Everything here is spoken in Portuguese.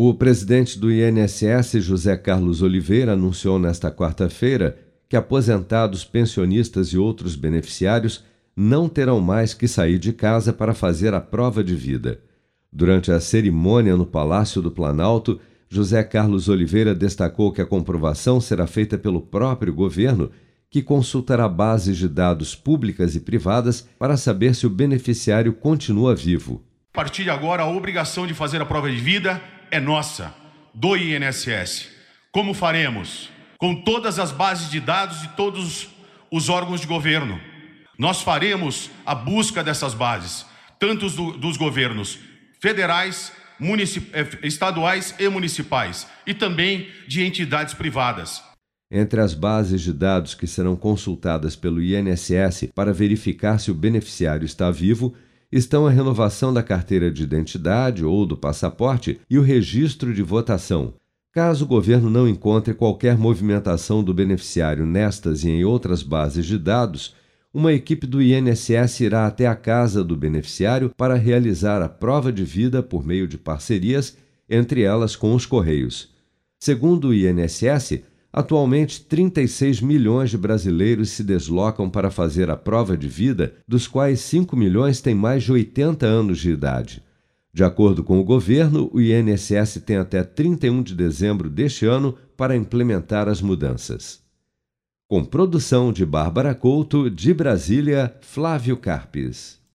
O presidente do INSS, José Carlos Oliveira, anunciou nesta quarta-feira que aposentados, pensionistas e outros beneficiários não terão mais que sair de casa para fazer a prova de vida. Durante a cerimônia no Palácio do Planalto, José Carlos Oliveira destacou que a comprovação será feita pelo próprio governo, que consultará bases de dados públicas e privadas para saber se o beneficiário continua vivo. A partir de agora, a obrigação de fazer a prova de vida é nossa, do INSS. Como faremos? Com todas as bases de dados de todos os órgãos de governo. Nós faremos a busca dessas bases, tanto do, dos governos federais, eh, estaduais e municipais, e também de entidades privadas. Entre as bases de dados que serão consultadas pelo INSS para verificar se o beneficiário está vivo estão a renovação da carteira de identidade ou do passaporte e o registro de votação. Caso o governo não encontre qualquer movimentação do beneficiário nestas e em outras bases de dados, uma equipe do INSS irá até a casa do beneficiário para realizar a prova de vida por meio de parcerias, entre elas com os Correios. Segundo o INSS, Atualmente, 36 milhões de brasileiros se deslocam para fazer a prova de vida, dos quais 5 milhões têm mais de 80 anos de idade. De acordo com o governo, o INSS tem até 31 de dezembro deste ano para implementar as mudanças. Com produção de Bárbara Couto, de Brasília, Flávio Carpes.